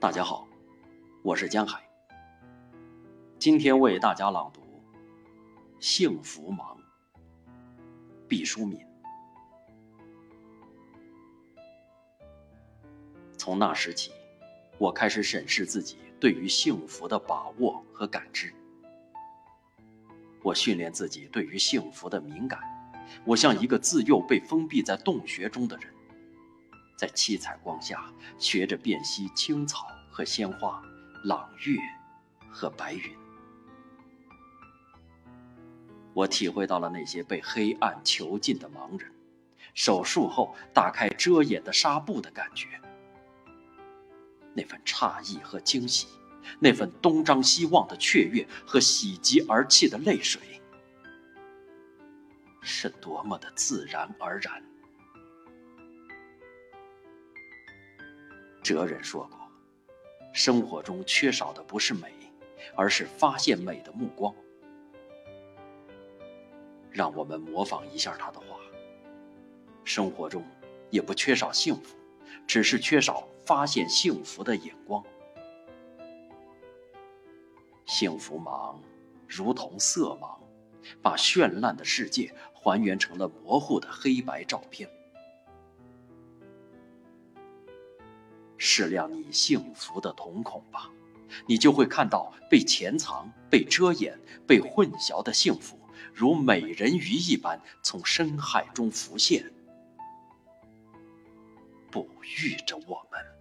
大家好，我是江海。今天为大家朗读《幸福忙》，毕淑敏。从那时起，我开始审视自己对于幸福的把握和感知。我训练自己对于幸福的敏感。我像一个自幼被封闭在洞穴中的人。在七彩光下，学着辨析青草和鲜花，朗月和白云。我体会到了那些被黑暗囚禁的盲人，手术后打开遮掩的纱布的感觉。那份诧异和惊喜，那份东张西望的雀跃和喜极而泣的泪水，是多么的自然而然。哲人说过：“生活中缺少的不是美，而是发现美的目光。”让我们模仿一下他的话。生活中也不缺少幸福，只是缺少发现幸福的眼光。幸福盲，如同色盲，把绚烂的世界还原成了模糊的黑白照片。适量你幸福的瞳孔吧，你就会看到被潜藏、被遮掩、被混淆的幸福，如美人鱼一般从深海中浮现，哺育着我们。